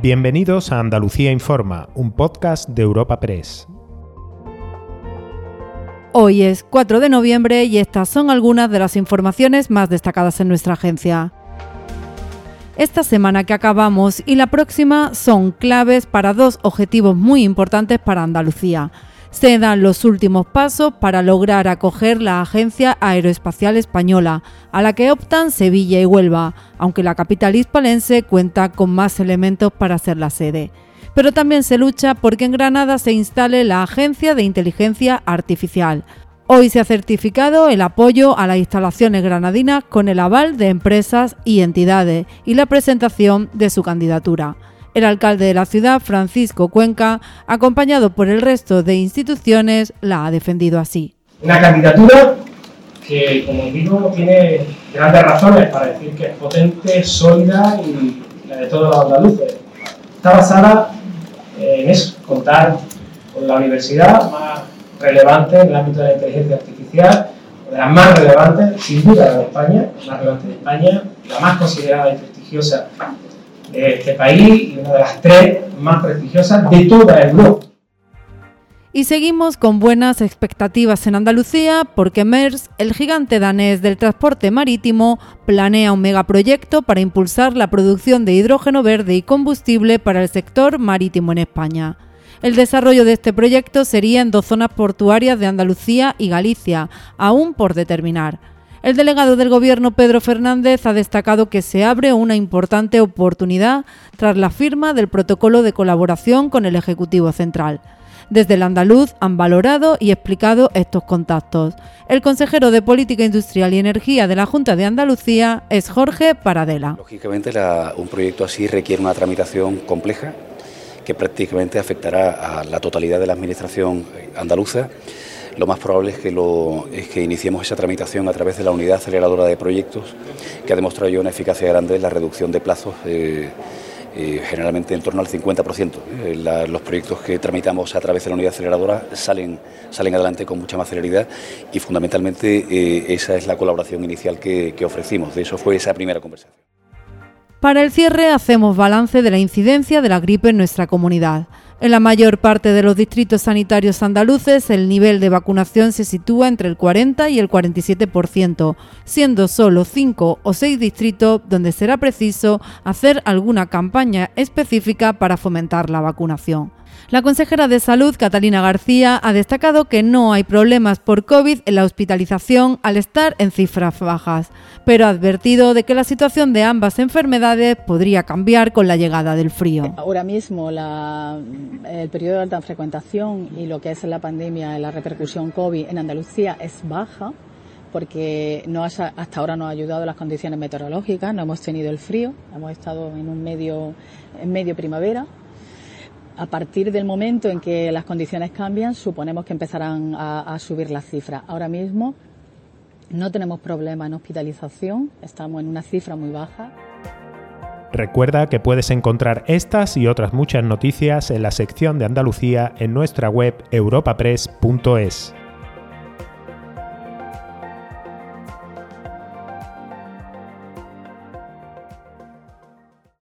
Bienvenidos a Andalucía Informa, un podcast de Europa Press. Hoy es 4 de noviembre y estas son algunas de las informaciones más destacadas en nuestra agencia. Esta semana que acabamos y la próxima son claves para dos objetivos muy importantes para Andalucía se dan los últimos pasos para lograr acoger la Agencia Aeroespacial Española, a la que optan Sevilla y Huelva, aunque la capital hispalense cuenta con más elementos para ser la sede. Pero también se lucha porque en Granada se instale la Agencia de Inteligencia Artificial. Hoy se ha certificado el apoyo a las instalaciones granadinas con el aval de empresas y entidades y la presentación de su candidatura. El alcalde de la ciudad, Francisco Cuenca, acompañado por el resto de instituciones, la ha defendido así. Una candidatura que, como digo, tiene grandes razones para decir que es potente, sólida y la de todos los andaluces. Está basada en eso, contar con la universidad más relevante en el ámbito de la inteligencia artificial, de las más relevantes, sin duda de España, la más relevante de España, la más considerada y prestigiosa de este país y una de las tres más prestigiosas de toda Europa. Y seguimos con buenas expectativas en Andalucía porque MERS, el gigante danés del transporte marítimo, planea un megaproyecto para impulsar la producción de hidrógeno verde y combustible para el sector marítimo en España. El desarrollo de este proyecto sería en dos zonas portuarias de Andalucía y Galicia, aún por determinar. El delegado del Gobierno, Pedro Fernández, ha destacado que se abre una importante oportunidad tras la firma del protocolo de colaboración con el Ejecutivo Central. Desde el andaluz han valorado y explicado estos contactos. El consejero de Política Industrial y Energía de la Junta de Andalucía es Jorge Paradela. Lógicamente, un proyecto así requiere una tramitación compleja que prácticamente afectará a la totalidad de la Administración andaluza lo más probable es que, lo, que iniciemos esa tramitación a través de la unidad aceleradora de proyectos, que ha demostrado ya una eficacia grande en la reducción de plazos. Eh, eh, generalmente en torno al 50%. Eh, los proyectos que tramitamos a través de la unidad aceleradora salen, salen adelante con mucha más celeridad y fundamentalmente esa es la colaboración inicial que ofrecimos. De eso fue esa primera conversación. Para el cierre hacemos balance de la incidencia de la gripe en nuestra comunidad. En la mayor parte de los distritos sanitarios andaluces el nivel de vacunación se sitúa entre el 40 y el 47%, siendo solo 5 o 6 distritos donde será preciso hacer alguna campaña específica para fomentar la vacunación. La consejera de Salud, Catalina García, ha destacado que no hay problemas por COVID en la hospitalización al estar en cifras bajas, pero ha advertido de que la situación de ambas enfermedades podría cambiar con la llegada del frío. Ahora mismo el periodo de alta frecuentación y lo que es la pandemia, la repercusión COVID en Andalucía es baja porque hasta ahora nos ha ayudado las condiciones meteorológicas, no hemos tenido el frío, hemos estado en un en medio primavera a partir del momento en que las condiciones cambian, suponemos que empezarán a, subir las cifras. Ahora mismo no tenemos problema en hospitalización, estamos en una cifra muy baja. Recuerda que puedes encontrar estas y otras muchas noticias en la sección de Andalucía en nuestra web europapress.es.